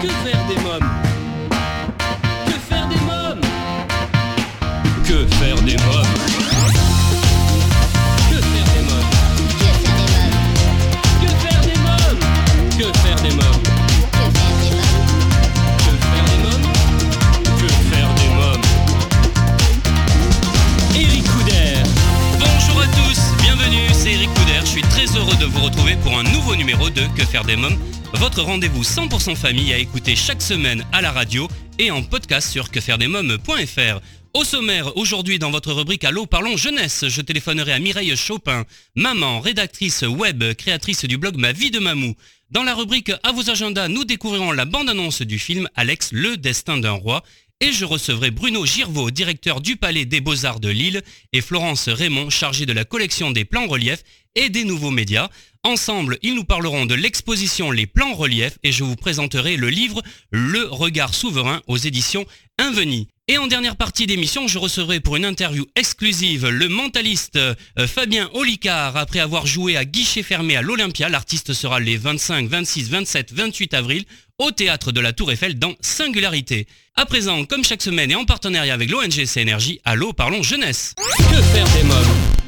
Que faire des mômes Que faire des mômes Que faire des mômes Que faire des mômes Que faire des mômes Que faire des mômes Que faire des mômes Que faire des mômes Eric Couder. Bonjour à tous, bienvenue, c'est Eric Couder, je suis très heureux de vous retrouver pour un nouveau numéro de Que faire des mômes votre rendez-vous 100% famille à écouter chaque semaine à la radio et en podcast sur quefairedesmômes.fr. Au sommaire, aujourd'hui dans votre rubrique Allô parlons jeunesse, je téléphonerai à Mireille Chopin, maman, rédactrice web, créatrice du blog Ma vie de Mamou. Dans la rubrique À vos agendas, nous découvrirons la bande-annonce du film Alex, le destin d'un roi. Et je recevrai Bruno Girvaud, directeur du Palais des Beaux-Arts de Lille, et Florence Raymond, chargée de la collection des plans reliefs et des nouveaux médias. Ensemble, ils nous parleront de l'exposition Les plans reliefs et je vous présenterai le livre Le regard souverain aux éditions Inveni. Et en dernière partie d'émission, je recevrai pour une interview exclusive le mentaliste euh, Fabien Olicard. Après avoir joué à guichet fermé à l'Olympia, l'artiste sera les 25, 26, 27, 28 avril au théâtre de la Tour Eiffel dans Singularité. À présent, comme chaque semaine et en partenariat avec l'ONG CNRJ, Allô parlons jeunesse. Que faire des mômes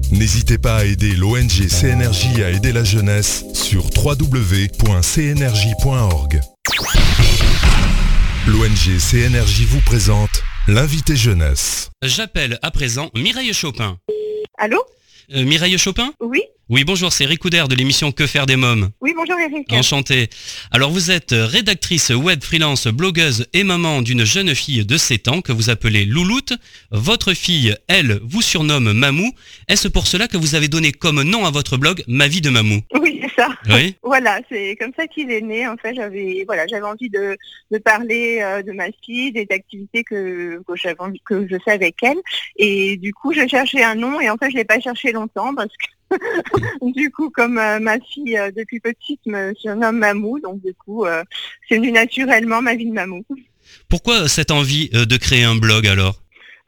N'hésitez pas à aider l'ONG CNRJ à aider la jeunesse sur www.cnrj.org. L'ONG CNRJ vous présente l'invité jeunesse. J'appelle à présent Mireille Chopin. Allô? Euh, Mireille Chopin? Oui Oui, bonjour, c'est Eric Couder de l'émission Que faire des mômes? Oui, bonjour Eric. Enchanté. Alors vous êtes rédactrice web freelance, blogueuse et maman d'une jeune fille de 7 ans que vous appelez Louloute. Votre fille, elle, vous surnomme Mamou. Est-ce pour cela que vous avez donné comme nom à votre blog Ma vie de Mamou? Oui, c'est ça. Oui Voilà, c'est comme ça qu'il est né. En fait, j'avais voilà, j'avais envie de, de parler euh, de ma fille, des activités que, que j'avais envie que je fais avec elle. Et du coup, je cherchais un nom et en fait, je l'ai pas cherché longtemps parce que du coup, comme euh, ma fille euh, depuis petite me surnomme Mamou, donc du coup, euh, c'est venu naturellement ma vie de Mamou. Pourquoi cette envie de créer un blog alors?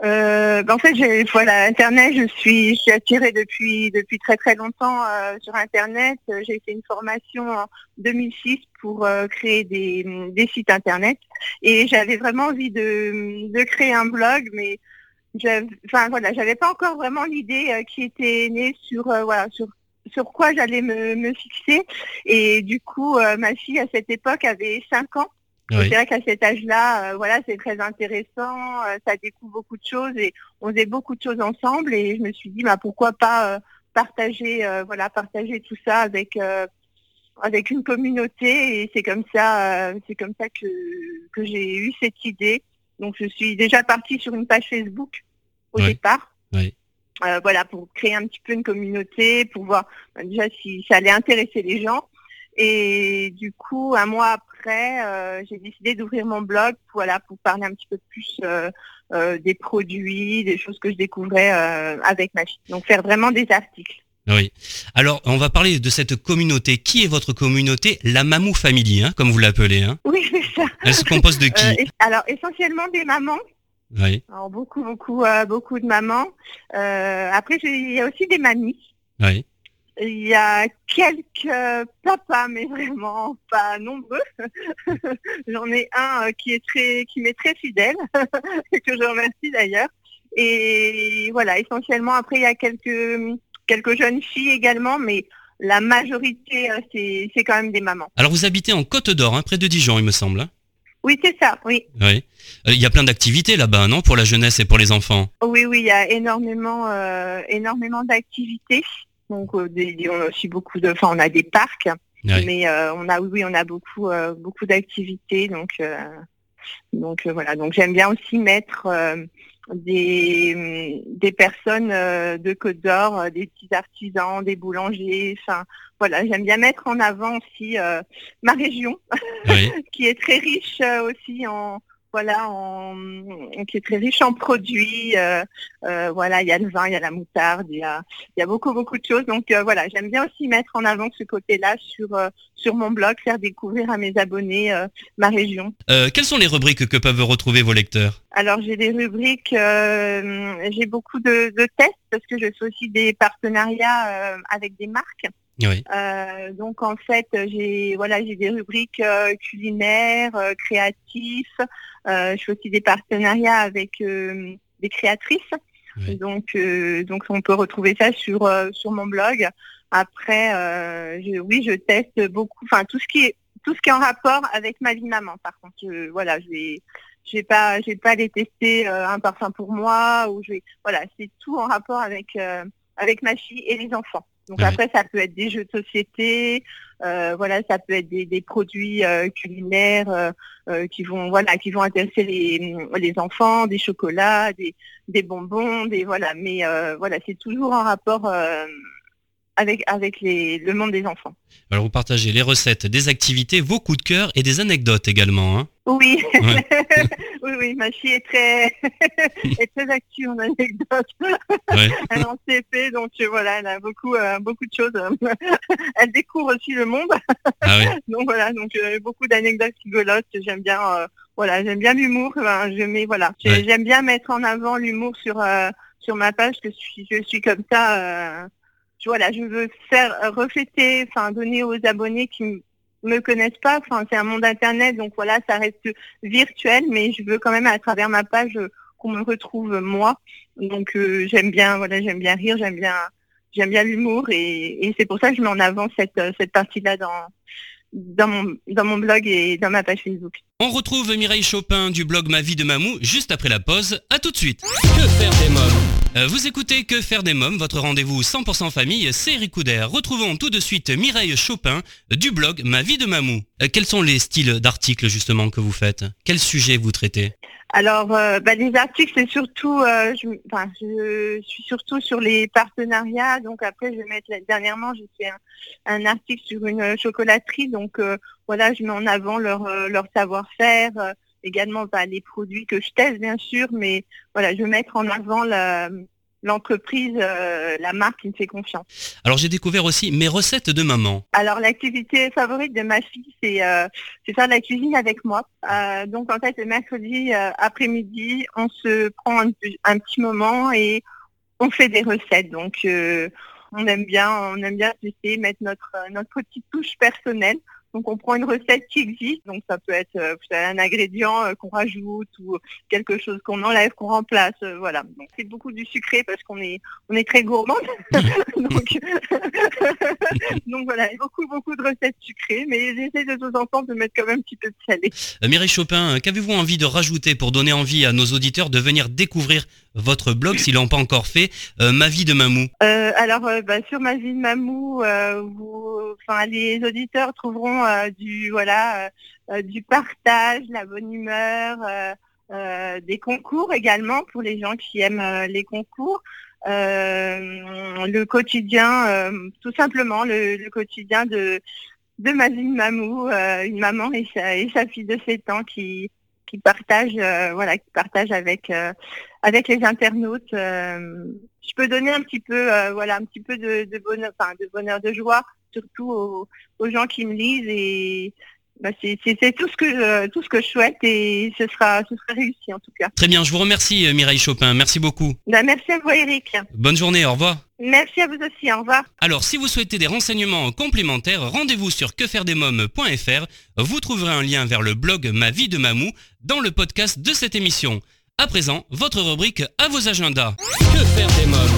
Ben, en fait, j'ai, voilà, Internet, je suis, je suis attirée depuis depuis très très longtemps sur Internet. J'ai fait une formation en 2006 pour créer des, des sites Internet et j'avais vraiment envie de, de créer un blog, mais enfin voilà, j'avais pas encore vraiment l'idée euh, qui était née sur euh, voilà sur sur quoi j'allais me, me fixer. Et du coup, euh, ma fille à cette époque avait 5 ans. Oui. C'est vrai qu'à cet âge-là, euh, voilà, c'est très intéressant, euh, ça découvre beaucoup de choses et on faisait beaucoup de choses ensemble et je me suis dit bah pourquoi pas euh, partager euh, voilà, partager tout ça avec euh, avec une communauté et c'est comme ça euh, c'est comme ça que que j'ai eu cette idée. Donc je suis déjà partie sur une page Facebook au Oui. départ. Oui. Euh, voilà, pour créer un petit peu une communauté, pour voir bah, déjà si ça allait intéresser les gens. Et du coup, un mois après, euh, j'ai décidé d'ouvrir mon blog, voilà, pour parler un petit peu plus euh, des produits, des choses que je découvrais avec ma fille. Donc faire vraiment des articles. Oui. Alors, on va parler de cette communauté. Qui est votre communauté? La Mamou Family, hein, comme vous l'appelez. Hein. Oui, c'est ça. Elle se compose de qui? Euh, alors essentiellement des mamans. Oui. Alors beaucoup, beaucoup, euh, beaucoup de mamans. Euh, après, il y a aussi des mamies. Oui. Il y a quelques papas, mais vraiment pas nombreux. J'en ai un qui est très, qui m'est très fidèle, que je remercie d'ailleurs. Et voilà, essentiellement après il y a quelques quelques jeunes filles également, mais la majorité euh, c'est c'est quand même des mamans. Alors, vous habitez en Côte d'Or, hein, près de Dijon, il me semble. hein. Oui, c'est ça. Oui, Oui. Euh, Il y a plein d'activités là-bas, non Pour la jeunesse et pour les enfants? oui, oui, il y a énormément, euh, énormément d'activités. Donc euh, des- on a aussi beaucoup de, enfin on a des parcs. Oui. Mais on a oui, on a beaucoup beaucoup d'activités donc donc voilà donc j'aime bien aussi mettre des des personnes euh, de Côte d'Or, euh, des petits artisans, des boulangers, enfin voilà j'aime bien mettre en avant aussi euh, ma région Oui. qui est très riche euh, aussi en voilà, qui est très riche en produits. Euh, euh, voilà, il y a le vin, il y a la moutarde, il y a, il y a beaucoup beaucoup de choses. Donc euh, voilà, j'aime bien aussi mettre en avant ce côté-là sur sur mon blog, faire découvrir à mes abonnés ma région. quelles sont les rubriques que peuvent retrouver vos lecteurs? Alors j'ai des rubriques, j'ai beaucoup de, de, tests parce que je fais aussi des partenariats avec des marques. Euh, donc en fait, j'ai voilà, j'ai des rubriques euh, culinaires, euh, créatifs. Je fais aussi des partenariats avec des créatrices. Donc donc on peut retrouver ça sur sur mon blog. Après, oui, je teste beaucoup. Enfin tout ce qui est tout ce qui est en rapport avec ma vie de maman. Par contre, voilà, je vais j'ai pas j'ai pas les tester un parfum pour moi ou je vais voilà, c'est tout en rapport avec avec ma fille et les enfants. Donc après, ça peut être des jeux de société, euh, voilà, ça peut être des, produits euh, culinaires euh, qui vont, voilà, qui vont intéresser les, les enfants, des chocolats, des, des bonbons, des voilà. Mais voilà, c'est toujours en rapport avec, avec les, le monde des enfants. Alors vous partagez les recettes, des activités, vos coups de cœur et des anecdotes également. Hein oui. oui, oui, ma fille est très, est très active en anecdotes. elle est en CP, donc euh, voilà, elle a beaucoup, euh, beaucoup de choses. elle découvre aussi le monde. Ah donc voilà, donc euh, beaucoup d'anecdotes rigolotes. J'aime bien, voilà, j'aime bien l'humour. je mets, voilà, j'aime bien mettre en avant l'humour sur, sur ma page, que je suis, je suis comme ça voilà, je veux faire refléter, enfin donner aux abonnés qui me connaissent pas, enfin c'est un monde internet, donc voilà, ça reste virtuel, mais je veux quand même à travers ma page qu'on me retrouve moi. Donc euh, j'aime bien, voilà, j'aime bien rire, j'aime bien, j'aime bien l'humour, et, c'est pour ça que je mets en avant cette cette partie-là dans dans mon, dans mon blog et dans ma page Facebook. On retrouve Mireille Chopin du blog Ma vie de Mamou juste après la pause. À tout de suite. Que faire des mômes? Vous écoutez Que faire des mômes, votre rendez-vous 100% famille, c'est Eric Retrouvons tout de suite Mireille Chopin du blog Ma vie de Mamou. Euh, quels sont les styles d'articles justement que vous faites? Quels sujets vous traitez? Alors, euh, bah, les articles, c'est surtout, euh, je, suis surtout sur les partenariats. Donc après, je vais mettre dernièrement, j'ai fait un, article sur une chocolaterie. Donc euh, voilà, je mets en avant leur savoir-faire, également bah, les produits que je teste bien sûr, mais voilà, je vais mettre en avant la, l'entreprise, euh, la marque qui me fait confiance. Alors j'ai découvert aussi mes recettes de maman. Alors l'activité favorite de ma fille, c'est euh, faire de la cuisine avec moi. Euh, donc en fait le mercredi après-midi, on se prend un, petit moment et on fait des recettes. Donc on aime bien, on aime bien essayer mettre notre notre petite touche personnelle. Donc on prend une recette qui existe, donc ça peut être euh, un ingrédient euh, qu'on rajoute ou quelque chose qu'on enlève, qu'on remplace, euh, voilà. Donc c'est beaucoup du sucré parce qu'on est on est très gourmand. donc, voilà, beaucoup beaucoup de recettes sucrées, mais j'essaie de temps en temps de mettre quand même un petit peu de salé. Mireille Chopin, qu'avez-vous envie de rajouter pour donner envie à nos auditeurs de venir découvrir votre blog s'ils l'ont pas encore fait, Ma vie de Mamou Alors bah, sur Ma vie de Mamou, vous, enfin les auditeurs trouveront euh, du voilà euh, euh, du partage, la bonne humeur, des concours également pour les gens qui aiment les concours. le quotidien, tout simplement le, quotidien de de Mazine Mamou, une maman et sa, et sa fille de 7 ans qui qui partage voilà qui partage avec avec les internautes. je peux donner un petit peu voilà un petit peu de, bonheur, enfin de bonheur, de joie surtout aux, gens qui me lisent et bah, c'est tout ce que je, tout ce que je souhaite et ce sera ce sera réussi en tout cas. Très bien, je vous remercie euh, Mireille Chopin, merci beaucoup. Bah, merci à vous Eric. Bonne journée, au revoir. Merci à vous aussi, au revoir. Alors si vous souhaitez des renseignements complémentaires, rendez-vous sur quefairedesmoms.fr. Vous trouverez un lien vers le blog Ma vie de Mamou dans le podcast de cette émission. À présent, votre rubrique à vos agendas. Que faire des mômes?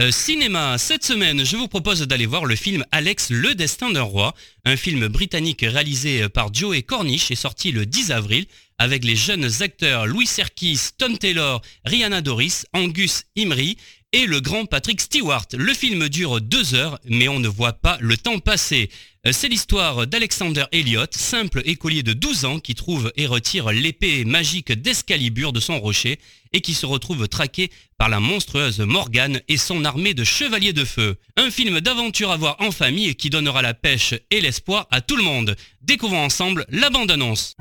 Euh, cinéma, cette semaine, je vous propose d'aller voir le film Alex, le destin d'un roi, un film britannique réalisé par Joe Cornish et sorti le 10 avril avec les jeunes acteurs Louis Serkis, Tom Taylor, Rihanna Doris, Angus Imri et le grand Patrick Stewart. Le film dure deux heures, mais on ne voit pas le temps passer. Euh, c'est l'histoire d'Alexander Elliot, simple écolier de 12 ans qui trouve et retire l'épée magique d'Escalibur de son rocher et qui se retrouve traqué par la monstrueuse Morgane et son armée de chevaliers de feu. Un film d'aventure à voir en famille qui donnera la pêche et l'espoir à tout le monde. Découvrons ensemble la bande-annonce.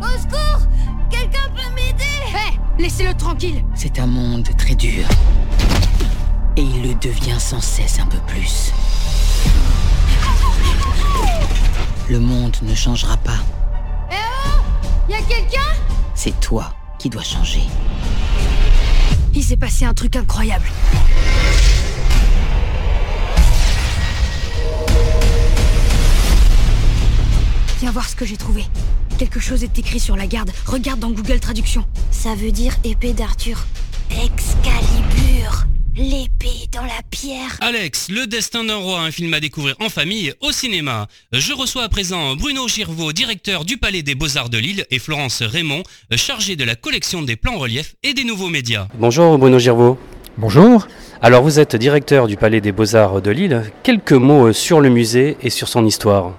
Au secours Quelqu'un peut m'aider? Laissez-le tranquille C'est un monde très dur. Et il le devient sans cesse un peu plus. Le monde ne changera pas. Eh oh Y'a quelqu'un? C'est toi qui dois changer. Il s'est passé un truc incroyable. Viens voir ce que j'ai trouvé. Quelque chose est écrit sur la garde. Regarde dans Google Traduction. Ça veut dire épée d'Arthur. Excalibur L'épée dans la pierre. Alex, Le Destin d'un roi, un film à découvrir en famille au cinéma. Je reçois à présent Bruno Girvaux, directeur du Palais des Beaux-Arts de Lille, et Florence Raymond, chargée de la collection des plans reliefs et des nouveaux médias. Bonjour Bruno Girvaux. Bonjour. Alors vous êtes directeur du Palais des Beaux-Arts de Lille. Quelques mots sur le musée et sur son histoire.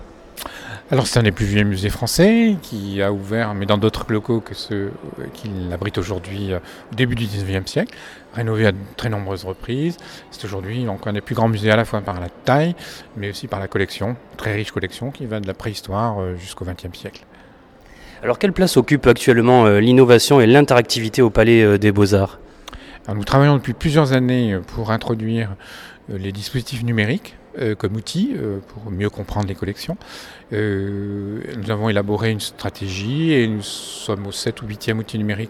Alors c'est un des plus vieux musées français qui a ouvert, mais dans d'autres locaux que ceux qu'il abrite aujourd'hui au début du 19e siècle, rénové à de très nombreuses reprises. C'est aujourd'hui donc un des plus grands musées à la fois par la taille, mais aussi par la collection, très riche collection qui va de la préhistoire jusqu'au 20e siècle. Alors quelle place occupe actuellement l'innovation et l'interactivité au Palais des Beaux-Arts? Nous travaillons depuis plusieurs années pour introduire les dispositifs numériques comme outil pour mieux comprendre les collections. Euh, nous avons élaboré une stratégie et nous sommes au 7 ou 8e outil numérique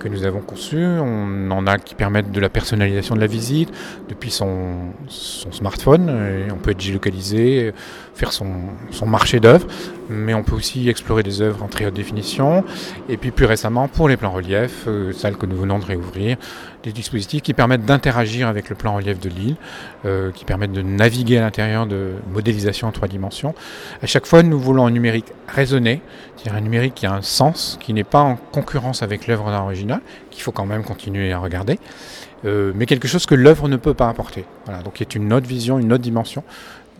que nous avons conçu. On en a qui permettent de la personnalisation de la visite depuis son, son smartphone. Et on peut être géolocalisé, faire son, son marché d'œuvres, mais on peut aussi explorer des œuvres en très haute définition. Et puis plus récemment, pour les plans reliefs, euh, que nous venons de réouvrir, des dispositifs qui permettent d'interagir avec le plan relief de l'île, euh, qui permettent de naviguer à l'intérieur de modélisation en trois dimensions. À chaque fois, nous voulons un numérique raisonné, c'est-à-dire un numérique qui a un sens, qui n'est pas en concurrence avec l'œuvre originale, qu'il faut quand même continuer à regarder, euh, mais quelque chose que l'œuvre ne peut pas apporter. Voilà, donc y a une autre vision, une autre dimension,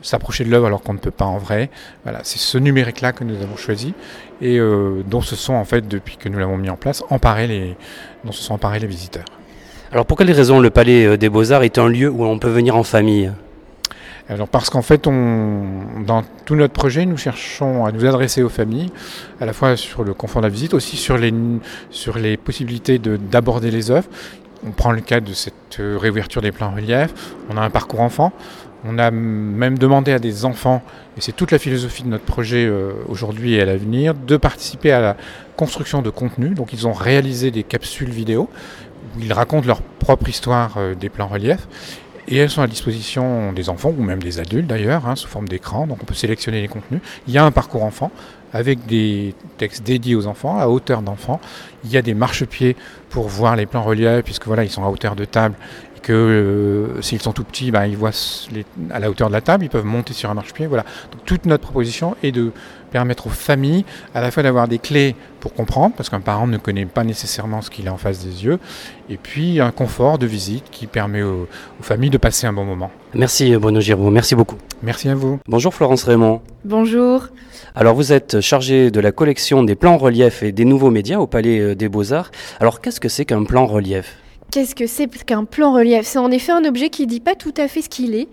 s'approcher de l'œuvre alors qu'on ne peut pas en vrai. Voilà, c'est ce numérique-là que nous avons choisi et euh, dont se sont en fait, depuis que nous l'avons mis en place, emparés les, dont se sont emparés les visiteurs. Alors pour quelles raisons le Palais des Beaux-Arts est un lieu où on peut venir en famille? Alors parce qu'en fait, on, dans tout notre projet, nous cherchons à nous adresser aux familles, à la fois sur le confort de la visite, aussi sur les, sur les possibilités d'aborder les œuvres. On prend le cas de cette réouverture des plans reliefs. On a un parcours enfant. On a même demandé à des enfants, et c'est toute la philosophie de notre projet euh, aujourd'hui et à l'avenir, de participer à la construction de contenu. Donc ils ont réalisé des capsules vidéo où ils racontent leur propre histoire euh, des plans reliefs et elles sont à disposition des enfants ou même des adultes d'ailleurs, hein, sous forme d'écran. Donc on peut sélectionner les contenus. Il y a un parcours enfant avec des textes dédiés aux enfants, à hauteur d'enfants. Il y a des marchepieds pour voir les plans reliefs, puisque voilà, ils sont à hauteur de table. Que euh, s'ils sont tout petits, ben, ils voient les, à la hauteur de la table, ils peuvent monter sur un marchepied. Voilà. Donc toute notre proposition est de permettre aux familles à la fois d'avoir des clés pour comprendre, parce qu'un parent ne connaît pas nécessairement ce qu'il a en face des yeux, et puis un confort de visite qui permet aux, aux familles de passer un bon moment. Merci Bruno Giraud, merci beaucoup. Merci à vous. Bonjour Florence Raymond. Bonjour. Alors vous êtes chargée de la collection des plans reliefs et des nouveaux médias au Palais des Beaux-Arts. Alors qu'est-ce que c'est qu'un plan relief? Qu'est-ce que c'est qu'un plan relief? C'est en effet un objet qui ne dit pas tout à fait ce qu'il est.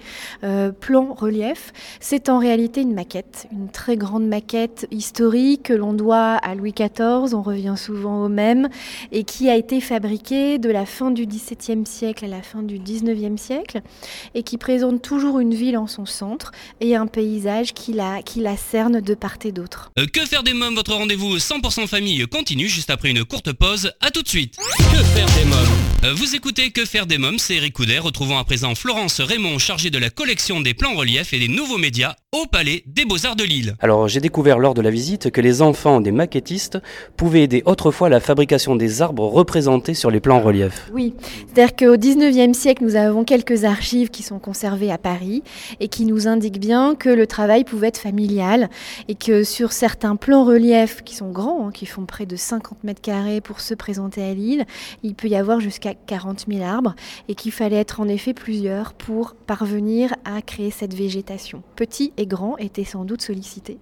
Euh, plan relief, c'est en réalité une maquette, une très grande maquette historique que l'on doit à Louis XIV, on revient souvent au même, et qui a été fabriquée de la fin du XVIIe siècle à la fin du XIXe siècle, et qui présente toujours une ville en son centre et un paysage qui la, qui la cerne de part et d'autre. Euh, que faire des mômes? Votre rendez-vous 100% famille continue juste après une courte pause. À tout de suite. Que faire des mômes? Vous écoutez Que faire des mômes, c'est Eric Couder, retrouvant à présent Florence Raymond, chargée de la collection des plans reliefs et des nouveaux médias au Palais des Beaux-Arts de Lille. Alors j'ai découvert lors de la visite que les enfants des maquettistes pouvaient aider autrefois à la fabrication des arbres représentés sur les plans reliefs. Oui, c'est-à-dire qu'au 19e siècle, nous avons quelques archives qui sont conservées à Paris et qui nous indiquent bien que le travail pouvait être familial et que sur certains plans reliefs qui sont grands, hein, qui font près de 50 mètres carrés pour se présenter à Lille, il peut y avoir jusqu'à 40 000 arbres et qu'il fallait être en effet plusieurs pour parvenir à créer cette végétation. Petit et grand étaient sans doute sollicités.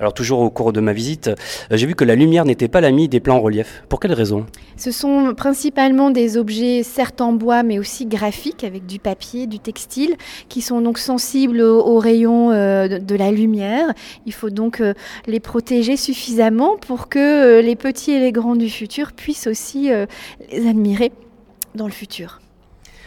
Alors toujours au cours de ma visite, euh, j'ai vu que la lumière n'était pas l'ami des plans en relief. Pour quelle raison? Ce sont principalement des objets certes en bois mais aussi graphiques avec du papier, du textile qui sont donc sensibles aux, rayons euh, de, la lumière. Il faut donc euh, les protéger suffisamment pour que les petits et les grands du futur puissent aussi les admirer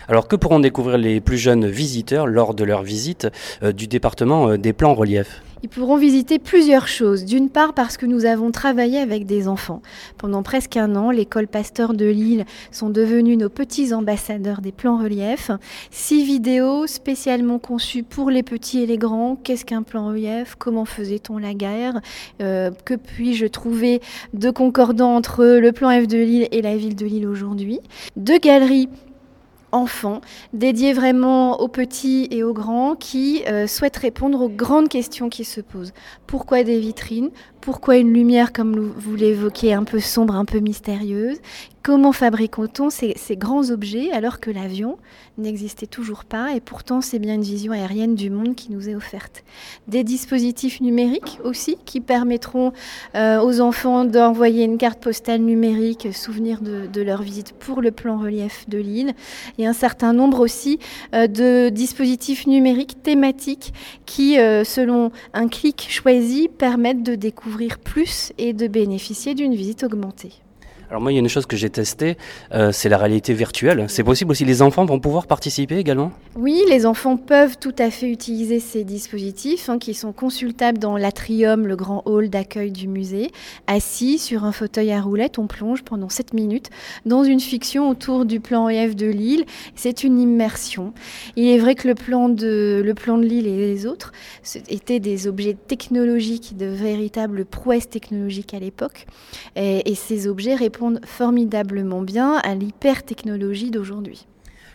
Alors que pourront découvrir les plus jeunes visiteurs lors de leur visite du département des plans en relief ils pourront visiter plusieurs choses. D'une part parce que nous avons travaillé avec des enfants. Pendant presque un an, l'école Pasteur de Lille sont devenus nos petits ambassadeurs des plans relief. Six vidéos spécialement conçues pour les petits et les grands. Qu'est-ce qu'un plan relief? Comment faisait-on la guerre? Euh, Que puis-je trouver de concordant entre le plan F de Lille et la ville de Lille aujourd'hui? Deux galeries enfants, dédiés vraiment aux petits et aux grands qui euh, souhaitent répondre aux grandes questions qui se posent. Pourquoi des vitrines? Pourquoi une lumière, comme vous l'évoquez, un peu sombre, un peu mystérieuse? Comment fabrique-t-on ces, grands objets alors que l'avion n'existait toujours pas et pourtant c'est bien une vision aérienne du monde qui nous est offerte? Des dispositifs numériques aussi qui permettront euh, aux enfants d'envoyer une carte postale numérique, souvenir de, leur visite pour le plan relief de l'île. Et un certain nombre aussi euh, de dispositifs numériques thématiques qui, euh, selon un clic choisi, permettent de découvrir plus et de bénéficier d'une visite augmentée. Alors moi, il y a une chose que j'ai testée, euh, c'est la réalité virtuelle. C'est possible aussi, les enfants vont pouvoir participer également? Oui, les enfants peuvent tout à fait utiliser ces dispositifs hein, qui sont consultables dans l'atrium, le grand hall d'accueil du musée. Assis sur un fauteuil à roulettes, on plonge pendant 7 minutes dans une fiction autour du plan EF de Lille. C'est une immersion. Il est vrai que le plan de, le plan de Lille et les autres étaient des objets technologiques, de véritables prouesses technologiques à l'époque. Et, et ces objets répondent formidablement bien à l'hyper-technologie d'aujourd'hui.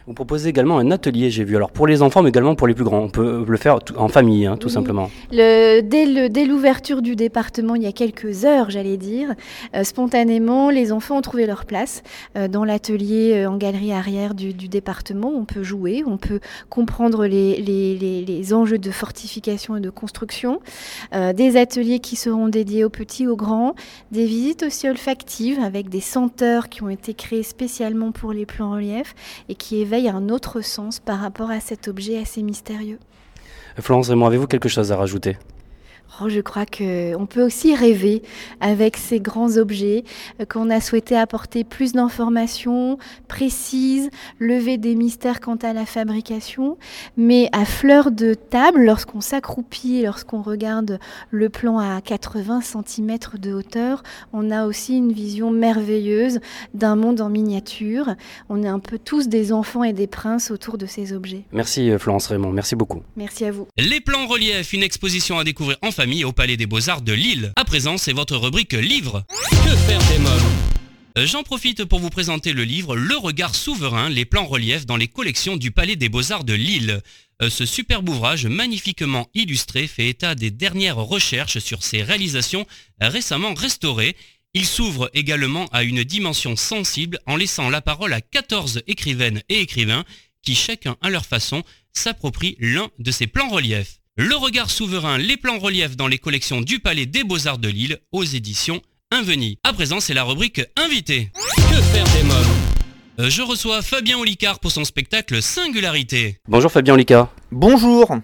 Vous proposez également un atelier, j'ai vu. Alors pour les enfants, mais également pour les plus grands. On peut le faire en famille, hein, tout simplement. Le, dès l'ouverture du département, il y a quelques heures, j'allais dire, euh, spontanément, les enfants ont trouvé leur place euh, dans l'atelier euh, en galerie arrière du, département. On peut jouer, on peut comprendre les, les, les, enjeux de fortification et de construction. des ateliers qui seront dédiés aux petits, aux grands. Des visites aussi olfactives avec des senteurs qui ont été créées spécialement pour les plans relief et qui évoquent a un autre sens par rapport à cet objet assez mystérieux. Florence Raymond, avez-vous quelque chose à rajouter? Oh, je crois qu'on peut aussi rêver avec ces grands objets, euh, qu'on a souhaité apporter plus d'informations précises, lever des mystères quant à la fabrication, mais à fleur de table, lorsqu'on s'accroupit, lorsqu'on regarde le plan à 80 cm de hauteur, on a aussi une vision merveilleuse d'un monde en miniature. On est un peu tous des enfants et des princes autour de ces objets. Merci euh, Florence Raymond, merci beaucoup. Merci à vous. Les plans relief, une exposition à découvrir en au Palais des Beaux-Arts de Lille. À présent, c'est votre rubrique livre. Que faire des mômes euh, J'en profite pour vous présenter le livre Le regard souverain, les plans reliefs dans les collections du Palais des Beaux-Arts de Lille. Euh, ce superbe ouvrage magnifiquement illustré fait état des dernières recherches sur ses réalisations récemment restaurées. Il s'ouvre également à une dimension sensible en laissant la parole à 14 écrivaines et écrivains qui chacun à leur façon s'approprient l'un de ces plans reliefs. Le regard souverain, les plans reliefs dans les collections du Palais des Beaux-Arts de Lille aux éditions Inveni. À présent, c'est la rubrique Invité. Que faire des mômes euh, Je reçois Fabien Olicard pour son spectacle Singularité. Bonjour Fabien Olicard. Bonjour.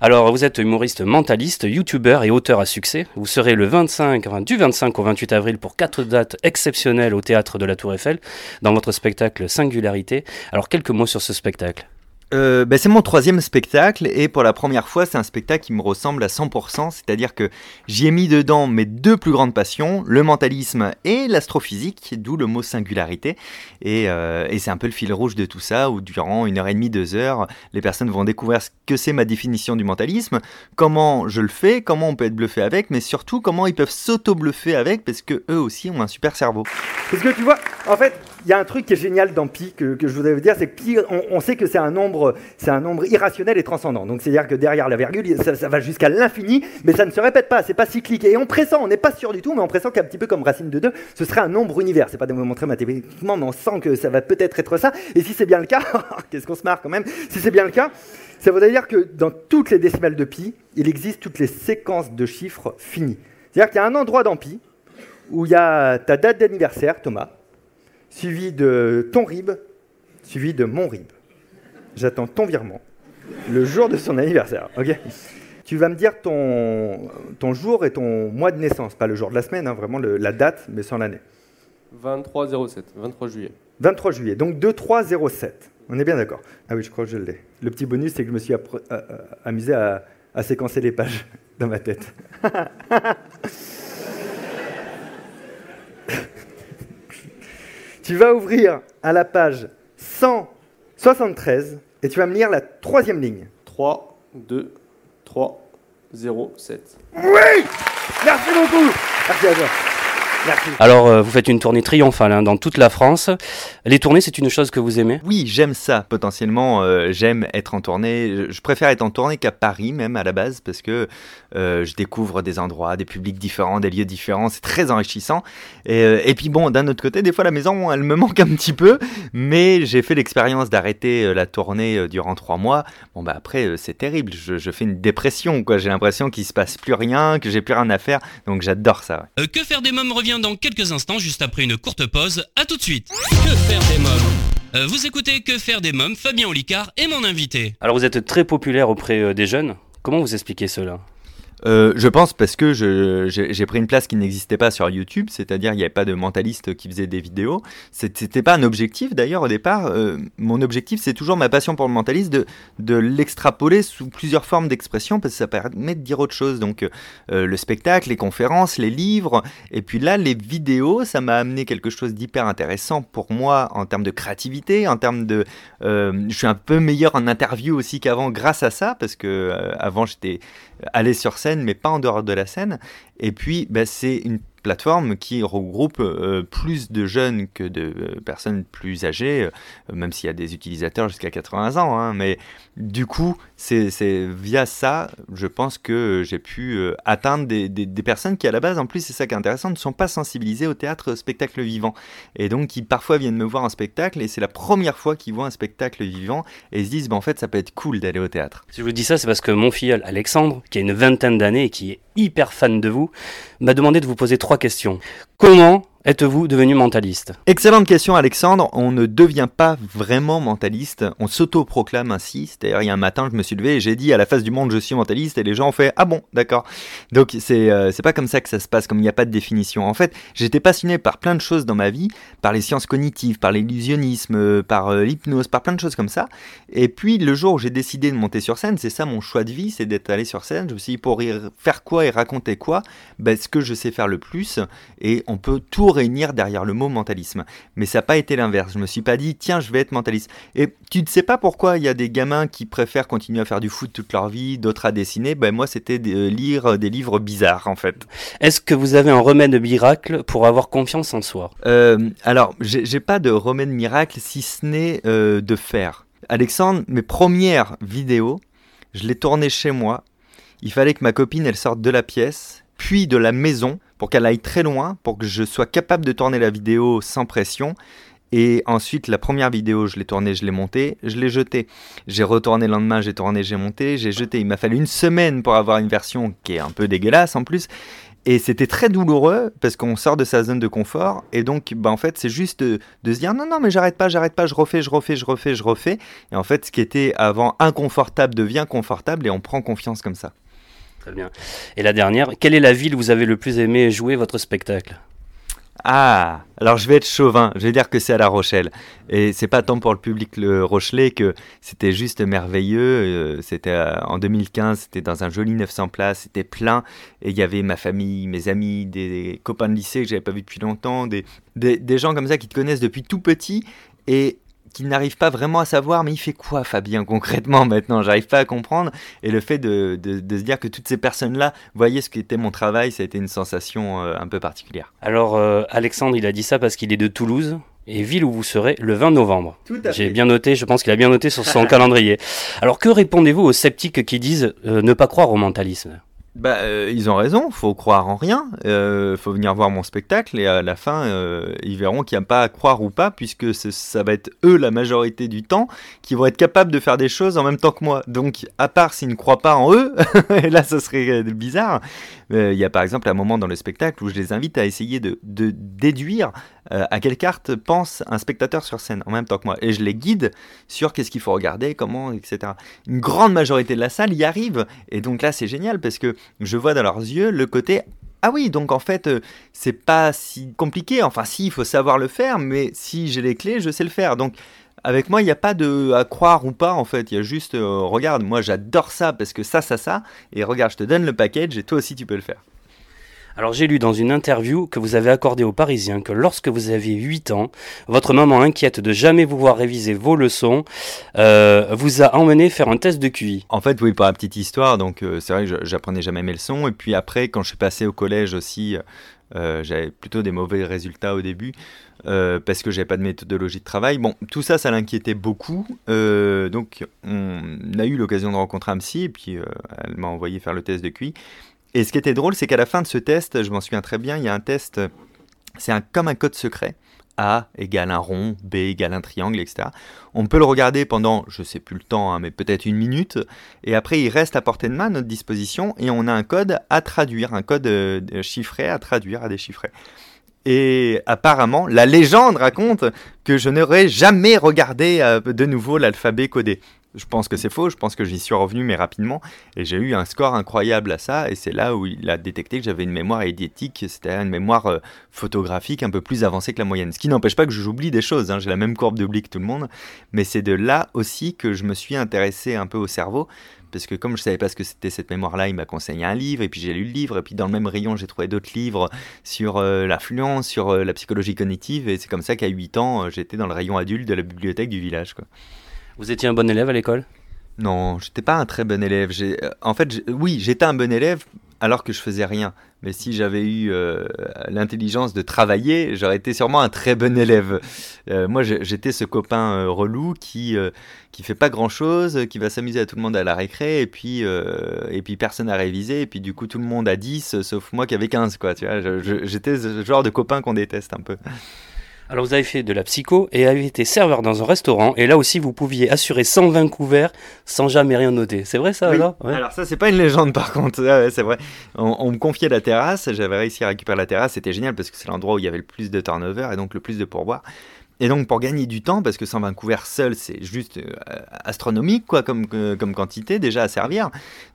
Alors, vous êtes humoriste mentaliste, youtubeur et auteur à succès. Vous serez le 25, du 25 au 28 avril pour quatre dates exceptionnelles au théâtre de la Tour Eiffel dans votre spectacle Singularité. Alors, quelques mots sur ce spectacle. Euh, ben, c'est mon troisième spectacle et pour la première fois c'est un spectacle qui me ressemble à 100%, c'est-à-dire que j'y ai mis dedans mes deux plus grandes passions, le mentalisme et l'astrophysique, d'où le mot singularité. Et, euh, et c'est un peu le fil rouge de tout ça, où durant une heure et demie, deux heures, les personnes vont découvrir ce que c'est ma définition du mentalisme, comment je le fais, comment on peut être bluffé avec, mais surtout comment ils peuvent s'auto-bluffer avec, parce que eux aussi ont un super cerveau. Parce que tu vois, en fait, il y a un truc qui est génial dans pi que, je voudrais vous dire, c'est que pi, on, sait que c'est un nombre, un nombre irrationnel et transcendant. Donc c'est-à-dire que derrière la virgule, ça, va jusqu'à l'infini, mais ça ne se répète pas, c'est pas cyclique. Et on pressent, on n'est pas sûr du tout, mais on pressent qu'un petit peu comme racine de 2, ce serait un nombre univers. C'est pas démontré mathématiquement, mais on sent que ça va peut-être être ça. Et si c'est bien le cas, qu'est-ce qu'on se marre quand même Si c'est bien le cas, Ça veut dire que dans toutes les décimales de pi, il existe toutes les séquences de chiffres finis. C'est-à-dire qu'il y a un endroit dans pi où il y a ta date d'anniversaire, Thomas, suivi de ton RIB, suivi de mon RIB. J'attends ton virement le jour de son anniversaire. ok? Tu vas me dire ton, ton jour et ton mois de naissance, pas le jour de la semaine, hein, vraiment la date, mais sans l'année. 23 07, 23 juillet. 23 juillet, donc 2307. On est bien d'accord? Ah oui, je crois que je l'ai. Le petit bonus, c'est que je me suis euh, euh, amusé à, à séquencer les pages dans ma tête. tu vas ouvrir à la page 173 et tu vas me lire la troisième ligne. 3, 2, 3, 0, 7. Oui Merci beaucoup Merci à toi. Alors, euh, vous faites une tournée triomphale hein, dans toute la France. Les tournées, c'est une chose que vous aimez? Oui, j'aime ça. Potentiellement, euh, j'aime être en tournée. Je préfère être en tournée qu'à Paris, même à la base, parce que euh, je découvre des endroits, des publics différents, des lieux différents. C'est très enrichissant. Et, puis, bon, d'un autre côté, des fois, la maison, elle me manque un petit peu. Mais j'ai fait l'expérience d'arrêter la tournée durant trois mois. Bon, bah après, c'est terrible. Je, fais une dépression, quoi. J'ai l'impression qu'il se passe plus rien, que j'ai plus rien à faire. Donc, j'adore ça. que faire des mômes? Revient dans quelques instants, juste après une courte pause. A tout de suite. Que faire des mômes euh, vous écoutez Que faire des mômes, Fabien Olicard est mon invité. Alors vous êtes très populaire auprès euh, des jeunes. Comment vous expliquez cela? Euh, je pense parce que j'ai pris une place qui n'existait pas sur YouTube, c'est-à-dire il n'y avait pas de mentaliste qui faisait des vidéos. C'était pas un objectif d'ailleurs au départ. Euh, mon objectif, c'est toujours ma passion pour le mentaliste de, l'extrapoler sous plusieurs formes d'expression parce que ça permet de dire autre chose. Donc euh, le spectacle, les conférences, les livres, et puis là les vidéos, ça m'a amené quelque chose d'hyper intéressant pour moi en termes de créativité, en termes de, je suis un peu meilleur en interview aussi qu'avant grâce à ça parce que avant j'étais allé sur scène mais pas en dehors de la scène. Et puis, bah, c'est une plateforme qui regroupe euh, plus de jeunes que de euh, personnes plus âgées, euh, même s'il y a des utilisateurs jusqu'à 80 ans. Hein, mais du coup, c'est via ça, je pense que j'ai pu atteindre des, personnes qui, à la base, en plus, c'est ça qui est intéressant, ne sont pas sensibilisées au théâtre spectacle vivant. Et donc, qui parfois viennent me voir un spectacle et c'est la première fois qu'ils voient un spectacle vivant et se disent, bah, en fait, ça peut être cool d'aller au théâtre. Si je vous dis ça, c'est parce que mon filleul, Alexandre, qui a une vingtaine d'années et qui est hyper fan de vous, m'a demandé de vous poser trois questions. Comment Êtes-vous devenu mentaliste? Excellente question Alexandre, on ne devient pas vraiment mentaliste, on s'auto-proclame ainsi, c'est-à-dire il y a un matin je me suis levé et j'ai dit à la face du monde je suis mentaliste. Et les gens ont fait ah bon d'accord. Donc c'est euh, pas comme ça que ça se passe, comme il n'y a pas de définition. En fait j'étais passionné par plein de choses dans ma vie, par les sciences cognitives, par l'illusionnisme, euh, par euh, l'hypnose, par plein de choses comme ça. Et puis le jour où j'ai décidé de monter sur scène, c'est ça mon choix de vie, c'est d'être allé sur scène, je me suis dit pour faire quoi et raconter quoi, ben, ce que je sais faire le plus et on peut tout réunir derrière le mot mentalisme. Mais ça n'a pas été l'inverse. Je me suis pas dit, tiens, je vais être mentaliste. Et tu ne sais pas pourquoi il y a des gamins qui préfèrent continuer à faire du foot toute leur vie, d'autres à dessiner. Ben, moi, c'était de lire des livres bizarres, en fait. Est-ce que vous avez un remède miracle pour avoir confiance en soi? Euh, Alors, j'ai pas de remède miracle si ce n'est euh, de faire. Alexandre, mes premières vidéos, je les tournais chez moi. Il fallait que ma copine, elle sorte de la pièce puis de la maison pour qu'elle aille très loin, pour que je sois capable de tourner la vidéo sans pression. Et ensuite, la première vidéo, je l'ai tournée, je l'ai montée, je l'ai jetée. J'ai retourné le lendemain, j'ai tourné, j'ai monté, j'ai jeté. Il m'a fallu une semaine pour avoir une version qui est un peu dégueulasse en plus. Et c'était très douloureux parce qu'on sort de sa zone de confort. Et donc, bah, en fait, c'est juste de, de, se dire non, non, mais j'arrête pas, j'arrête pas, je refais, je refais, je refais, je refais. Et en fait, ce qui était avant inconfortable devient confortable et on prend confiance comme ça. Très bien. Et la dernière, quelle est la ville où vous avez le plus aimé jouer votre spectacle? Ah, alors je vais être chauvin, je vais dire que c'est à La Rochelle. Et c'est pas tant pour le public le Rochelet que c'était juste merveilleux. Euh, c'était euh, en 2015, c'était dans un joli 900 places, c'était plein. Et il y avait ma famille, mes amis, des copains de lycée que j'avais pas vu depuis longtemps, des, des, des, gens comme ça qui te connaissent depuis tout petit. Et qui n'arrive pas vraiment à savoir, mais il fait quoi Fabien concrètement maintenant? J'arrive pas à comprendre. Et le fait de, se dire que toutes ces personnes-là voyaient ce qu'était mon travail, ça a été une sensation euh, un peu particulière. Alors euh, Alexandre, il a dit ça parce qu'il est de Toulouse. Et ville où vous serez le 20 novembre. J'ai bien noté, je pense qu'il a bien noté sur son calendrier. Alors que répondez-vous aux sceptiques qui disent euh, ne pas croire au mentalisme? Bah, euh, ils ont raison, faut croire en rien. Euh, faut venir voir mon spectacle et à la fin, euh, ils verront qu'il n'y a pas à croire ou pas, puisque ça va être eux la majorité du temps qui vont être capables de faire des choses en même temps que moi. Donc, à part s'ils ne croient pas en eux, et là, ça serait bizarre. Il y a par exemple un moment dans le spectacle où je les invite à essayer de, déduire euh, à quelle carte pense un spectateur sur scène en même temps que moi. Et je les guide sur qu'est-ce qu'il faut regarder, comment, etc. Une grande majorité de la salle y arrive. Et donc là, c'est génial parce que je vois dans leurs yeux le côté ah oui, donc en fait, euh, c'est pas si compliqué. Enfin, si, il faut savoir le faire, mais si j'ai les clés, je sais le faire. Donc, avec moi, il n'y a pas de à croire ou pas, en fait. Il y a juste, euh, regarde, moi j'adore ça parce que ça, ça, ça. Et regarde, je te donne le package et toi aussi tu peux le faire. Alors j'ai lu dans une interview que vous avez accordé aux Parisiens que lorsque vous aviez 8 ans, votre maman inquiète de jamais vous voir réviser vos leçons, euh, vous a emmené faire un test de QI. En fait, oui, pour la petite histoire, donc euh, c'est vrai que j'apprenais jamais mes leçons. Et puis après, quand je suis passé au collège aussi, euh, j'avais plutôt des mauvais résultats au début. parce que j'avais pas de méthodologie de travail. Bon, tout ça, ça l'inquiétait beaucoup. donc, on a eu l'occasion de rencontrer un et puis elle m'a envoyé faire le test de QI. Et ce qui était drôle, c'est qu'à la fin de ce test, je m'en souviens très bien, il y a un test, c'est un, comme un code secret. A égale un rond, B égale un triangle, etc. On peut le regarder pendant, je sais plus le temps, hein, mais peut-être une minute, et après il reste à portée de main à notre disposition, et on a un code à traduire, un code euh, chiffré à traduire, à déchiffrer. Et apparemment, la légende raconte que je n'aurais jamais regardé euh, de nouveau l'alphabet codé. Je pense que c'est faux, je pense que j'y suis revenu, mais rapidement. Et j'ai eu un score incroyable à ça. Et c'est là où il a détecté que j'avais une mémoire édiétique, c'est-à-dire une mémoire euh, photographique un peu plus avancée que la moyenne. Ce qui n'empêche pas que j'oublie des choses. Hein. J'ai la même courbe d'oubli que tout le monde. Mais c'est de là aussi que je me suis intéressé un peu au cerveau. Parce que comme je savais pas ce que c'était cette mémoire-là, il m'a conseillé un livre, et puis j'ai lu le livre, et puis dans le même rayon, j'ai trouvé d'autres livres sur euh, l'influence, sur euh, la psychologie cognitive, et c'est comme ça qu'à 8 ans, j'étais dans le rayon adulte de la bibliothèque du village. Vous étiez un bon élève à l'école? Non, j'étais pas un très bon élève. Euh, en fait, oui, j'étais un bon élève alors que je faisais rien. Mais si j'avais eu euh, l'intelligence de travailler, j'aurais été sûrement un très bon élève. Euh, moi, j'étais ce copain relou qui qui fait pas grand chose, qui va s'amuser à tout le monde à la récré, et puis et puis personne n'a révisé, et puis du coup tout le monde a 10, sauf moi qui avait 15 quoi. Tu vois, j'étais ce genre de copain qu'on déteste un peu. Alors vous avez fait de la psycho et avez été serveur dans un restaurant et là aussi vous pouviez assurer 120 couverts sans jamais rien noter. C'est vrai ça alors? Alors ça c'est pas une légende par contre, c'est vrai. On, me confiait la terrasse, j'avais réussi à récupérer la terrasse, c'était génial parce que c'est l'endroit où il y avait le plus de turnover et donc le plus de pourboire. Et donc pour gagner du temps, parce que 120 couverts seul, c'est juste euh, astronomique quoi, comme, euh, comme quantité déjà à servir.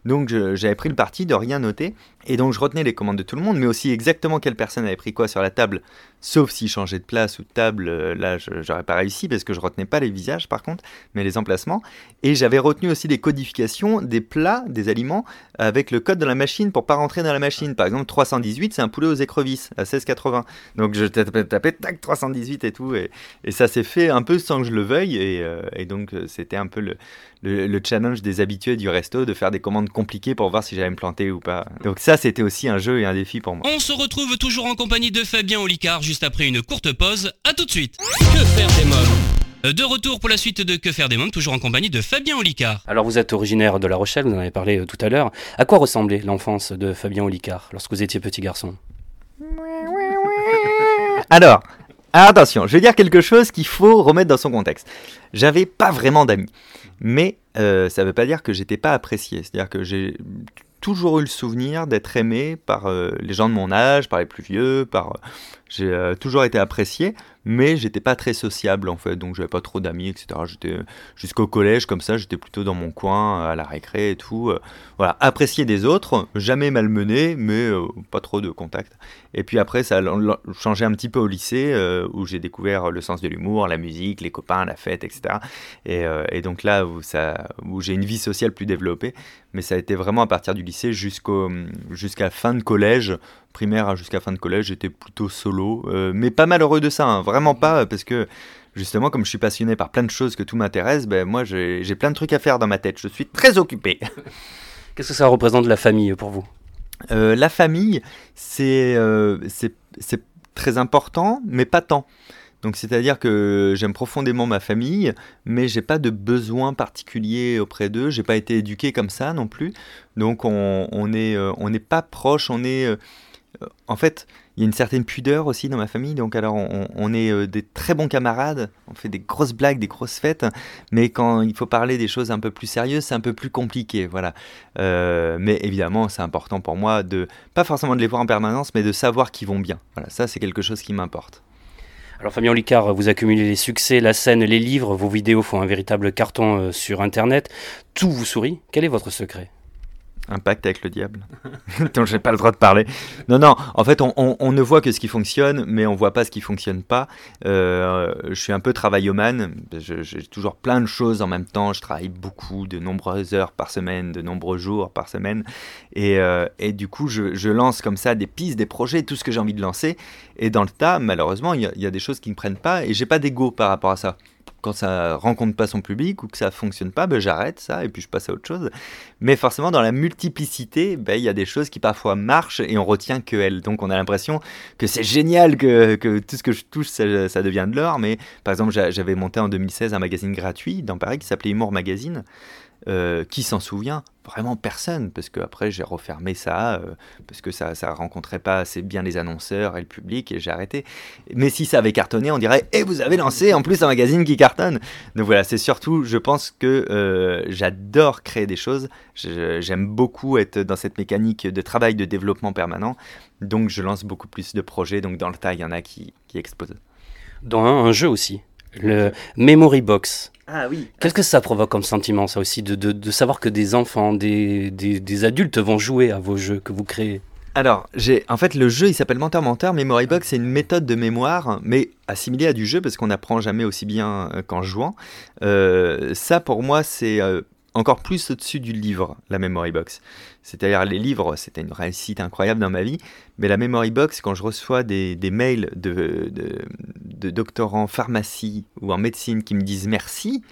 Donc j'avais pris le parti de rien noter. Et donc je retenais les commandes de tout le monde, mais aussi exactement quelle personne avait pris quoi sur la table, sauf s'il changeait de place ou de table, euh, là j'aurais pas réussi parce que je retenais pas les visages par contre, mais les emplacements. Et j'avais retenu aussi les codifications des plats, des aliments, avec le code de la machine pour pas rentrer dans la machine. Par exemple 318 c'est un poulet aux écrevisses à 16,80. Donc je tapais, tac 318 et tout, et, ça s'est fait un peu sans que je le veuille, et, euh, et donc euh, c'était un peu le, le, challenge des habitués du resto de faire des commandes compliquées pour voir si j'allais me planter ou pas. Donc ça, c'était aussi un jeu et un défi pour moi. On se retrouve toujours en compagnie de Fabien Olicard juste après une courte pause. À tout de suite. Que faire des mômes? Euh, de retour pour la suite de Que faire des mômes, toujours en compagnie de Fabien Olicard. Alors vous êtes originaire de La Rochelle, vous en avez parlé euh, tout à l'heure. À quoi ressemblait l'enfance de Fabien Olicard lorsque vous étiez petit garçon? Alors, attention, je vais dire quelque chose qu'il faut remettre dans son contexte. J'avais pas vraiment d'amis. Mais euh, ça veut pas dire que j'étais pas apprécié. C'est-à-dire que j'ai toujours eu le souvenir d'être aimé par euh, les gens de mon âge, par les plus vieux, par euh, j'ai toujours été apprécié mais j'étais pas très sociable en fait, donc j'avais pas trop d'amis, etc. J'étais jusqu'au collège comme ça, j'étais plutôt dans mon coin à la récré et tout. Euh, voilà, apprécier des autres, jamais malmené, mais euh, pas trop de contact. Et puis après, ça a changé un petit peu au lycée euh, où j'ai découvert le sens de l'humour, la musique, les copains, la fête, etc. Et, donc là où j'ai une vie sociale plus développée, mais ça a été vraiment à partir du lycée jusqu'à fin de collège primaire jusqu'à fin de collège, j'étais plutôt solo, euh, mais pas malheureux de ça, hein, vraiment pas, parce que justement, comme je suis passionné par plein de choses que tout m'intéresse, ben moi j'ai plein de trucs à faire dans ma tête, je suis très occupé. Qu'est-ce que ça représente la famille pour vous? Euh, La famille, c'est euh, très important, mais pas tant. Donc c'est-à-dire que j'aime profondément ma famille, mais j'ai pas de besoin particulier auprès d'eux. J'ai pas été éduqué comme ça non plus. Donc on, on est euh, on n'est pas proche. On est euh, en fait il y a une certaine pudeur aussi dans ma famille. Donc alors on, est euh, des très bons camarades. On fait des grosses blagues, des grosses fêtes. Mais quand il faut parler des choses un peu plus sérieuses, c'est un peu plus compliqué. Voilà. mais évidemment c'est important pour moi de pas forcément de les voir en permanence, mais de savoir qu'ils vont bien. Voilà. Ça c'est quelque chose qui m'importe. Alors Fabien Licard, vous accumulez les succès, la scène, les livres, vos vidéos font un véritable carton euh, sur Internet. Tout vous sourit. Quel est votre secret? Un pacte avec le diable dont j'ai pas le droit de parler. Non, non, en fait, on, ne voit que ce qui fonctionne, mais on voit pas ce qui fonctionne pas. Euh, je suis un peu travaillomane, j'ai toujours plein de choses en même temps, je travaille beaucoup, de nombreuses heures par semaine, de nombreux jours par semaine, et, euh, du coup, je, lance comme ça des pistes, des projets, tout ce que j'ai envie de lancer, et dans le tas, malheureusement, il y, y, a des choses qui ne prennent pas, et j'ai pas d'ego par rapport à ça quand ça rencontre pas son public ou que ça fonctionne pas, ben j'arrête ça et puis je passe à autre chose. Mais forcément, dans la multiplicité, ben, il y a des choses qui parfois marchent et on retient que elles. Donc on a l'impression que c'est génial, que, que, tout ce que je touche, ça, ça devient de l'or. Mais par exemple, j'avais monté en 2016 un magazine gratuit dans Paris qui s'appelait Humour Magazine. Euh, qui s'en souvient Vraiment personne, parce qu'après j'ai refermé ça, euh, parce que ça ne rencontrait pas assez bien les annonceurs et le public, et j'ai arrêté. Mais si ça avait cartonné, on dirait « Et vous avez lancé en plus un magazine qui cartonne !» Donc voilà, c'est surtout, je pense que euh, j'adore créer des choses, j'aime beaucoup être dans cette mécanique de travail, de développement permanent, donc je lance beaucoup plus de projets, donc dans le tas, il y en a qui, qui explosent. Dans un jeu aussi, le Memory Box. Ah oui. Qu'est-ce que ça provoque comme sentiment, ça aussi, de, de, savoir que des enfants, des, des, des, adultes vont jouer à vos jeux que vous créez? Alors, j'ai, en fait, le jeu, il s'appelle Menteur Menteur. Memory Box, c'est une méthode de mémoire, mais assimilée à du jeu, parce qu'on n'apprend jamais aussi bien euh, qu'en jouant. Euh, ça, pour moi, c'est euh, encore plus au-dessus du livre, la Memory Box. C'est-à-dire les livres, c'était une réussite incroyable dans ma vie, mais la Memory Box, quand je reçois des, mails de, doctorants en pharmacie ou en médecine qui me disent merci,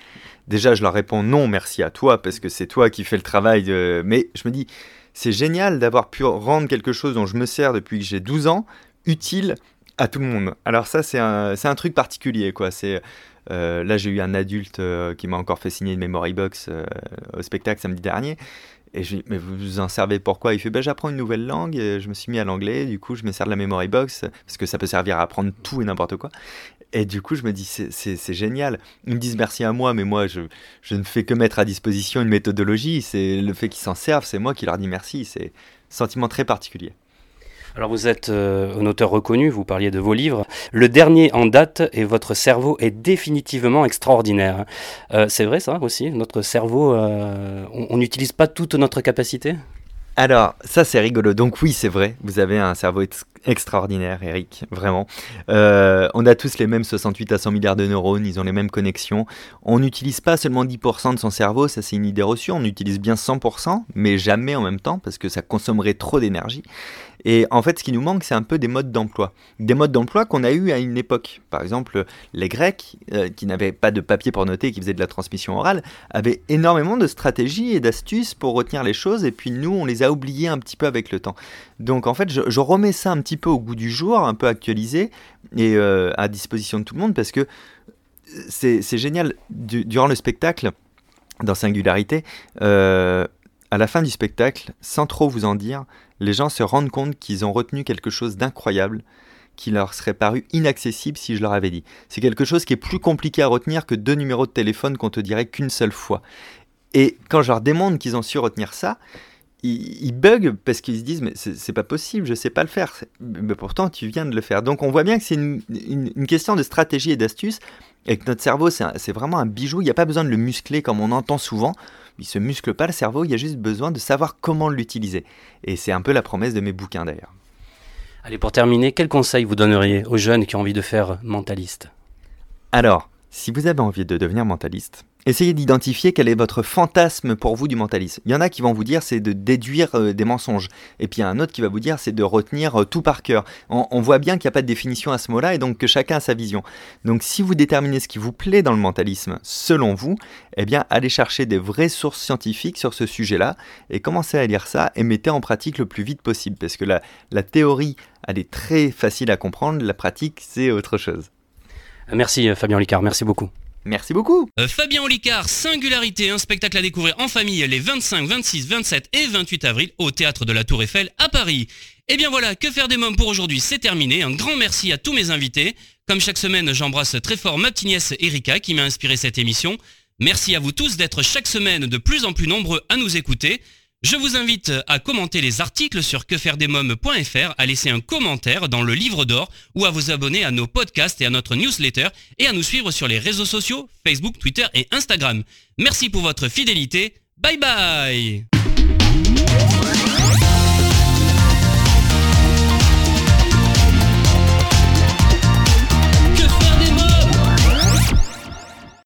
déjà je leur réponds non, merci à toi, parce que c'est toi qui fais le travail, mais je me dis, c'est génial d'avoir pu rendre quelque chose dont je me sers depuis que j'ai 12 ans utile à tout le monde. Alors ça, c'est un, truc particulier, quoi. C'est euh, là, j'ai eu un adulte euh, qui m'a encore fait signer une memory box euh, au spectacle samedi dernier. Et je lui mais vous vous en servez pourquoi? Il fait, bah, j'apprends une nouvelle langue, je me suis mis à l'anglais, du coup, je me sers de la memory box, parce que ça peut servir à apprendre tout et n'importe quoi. Et du coup, je me dis, c'est génial. Ils me disent merci à moi, mais moi, je, je ne fais que mettre à disposition une méthodologie. C'est le fait qu'ils s'en servent, c'est moi qui leur dis merci. C'est un sentiment très particulier. Alors vous êtes euh, un auteur reconnu, vous parliez de vos livres. Le dernier en date et votre cerveau est définitivement extraordinaire. Euh, c'est vrai ça aussi Notre cerveau, euh, on n'utilise pas toute notre capacité? Alors, ça c'est rigolo. Donc oui, c'est vrai, vous avez un cerveau extraordinaire, Eric, vraiment. On a tous les mêmes 68 à 100 milliards de neurones, ils ont les mêmes connexions. On n'utilise pas seulement 10% de son cerveau, ça c'est une idée reçue, on utilise bien 100%, mais jamais en même temps, parce que ça consommerait trop d'énergie. Et en fait, ce qui nous manque, c'est un peu des modes d'emploi. Des modes d'emploi qu'on a eu à une époque. Par exemple, les Grecs, euh, qui n'avaient pas de papier pour noter, qui faisaient de la transmission orale, avaient énormément de stratégies et d'astuces pour retenir les choses, et puis nous, on les a oubliées un petit peu avec le temps. Donc en fait, je, remets ça un petit peu au goût du jour, un peu actualisé, et euh, à disposition de tout le monde, parce que c'est génial. durant le spectacle, dans Singularité, euh, à la fin du spectacle, sans trop vous en dire, les gens se rendent compte qu'ils ont retenu quelque chose d'incroyable qui leur serait paru inaccessible si je leur avais dit. C'est quelque chose qui est plus compliqué à retenir que deux numéros de téléphone qu'on te dirait qu'une seule fois. Et quand je leur démontre qu'ils ont su retenir ça, ils, bug parce qu'ils se disent mais c'est pas possible, je sais pas le faire. Mais pourtant tu viens de le faire. Donc on voit bien que c'est une, question de stratégie et d'astuce et que notre cerveau c'est vraiment un bijou. Il n'y a pas besoin de le muscler comme on entend souvent il se muscle pas le cerveau, il y a juste besoin de savoir comment l'utiliser. Et c'est un peu la promesse de mes bouquins d'ailleurs. Allez, pour terminer, quel conseil vous donneriez aux jeunes qui ont envie de faire mentaliste? Alors, si vous avez envie de devenir mentaliste, Essayez d'identifier quel est votre fantasme pour vous du mentalisme. Il y en a qui vont vous dire c'est de déduire euh, des mensonges. Et puis il y a un autre qui va vous dire c'est de retenir euh, tout par cœur. On, voit bien qu'il n'y a pas de définition à ce mot-là et donc que chacun a sa vision. Donc si vous déterminez ce qui vous plaît dans le mentalisme selon vous, eh bien allez chercher des vraies sources scientifiques sur ce sujet-là et commencez à lire ça et mettez en pratique le plus vite possible. Parce que la, la théorie, elle est très facile à comprendre, la pratique, c'est autre chose. Merci Fabien Licard, merci beaucoup. Merci beaucoup. Euh, Fabien Olicard, Singularité, un spectacle à découvrir en famille les 25, 26, 27 et 28 avril au théâtre de la Tour Eiffel à Paris. Et bien voilà, que faire des mômes pour aujourd'hui, c'est terminé. Un grand merci à tous mes invités. Comme chaque semaine, j'embrasse très fort ma petite nièce Erika qui m'a inspiré cette émission. Merci à vous tous d'être chaque semaine de plus en plus nombreux à nous écouter. Je vous invite à commenter les articles sur quefairedesmoms.fr, à laisser un commentaire dans le livre d'or ou à vous abonner à nos podcasts et à notre newsletter et à nous suivre sur les réseaux sociaux, Facebook, Twitter et Instagram. Merci pour votre fidélité. Bye bye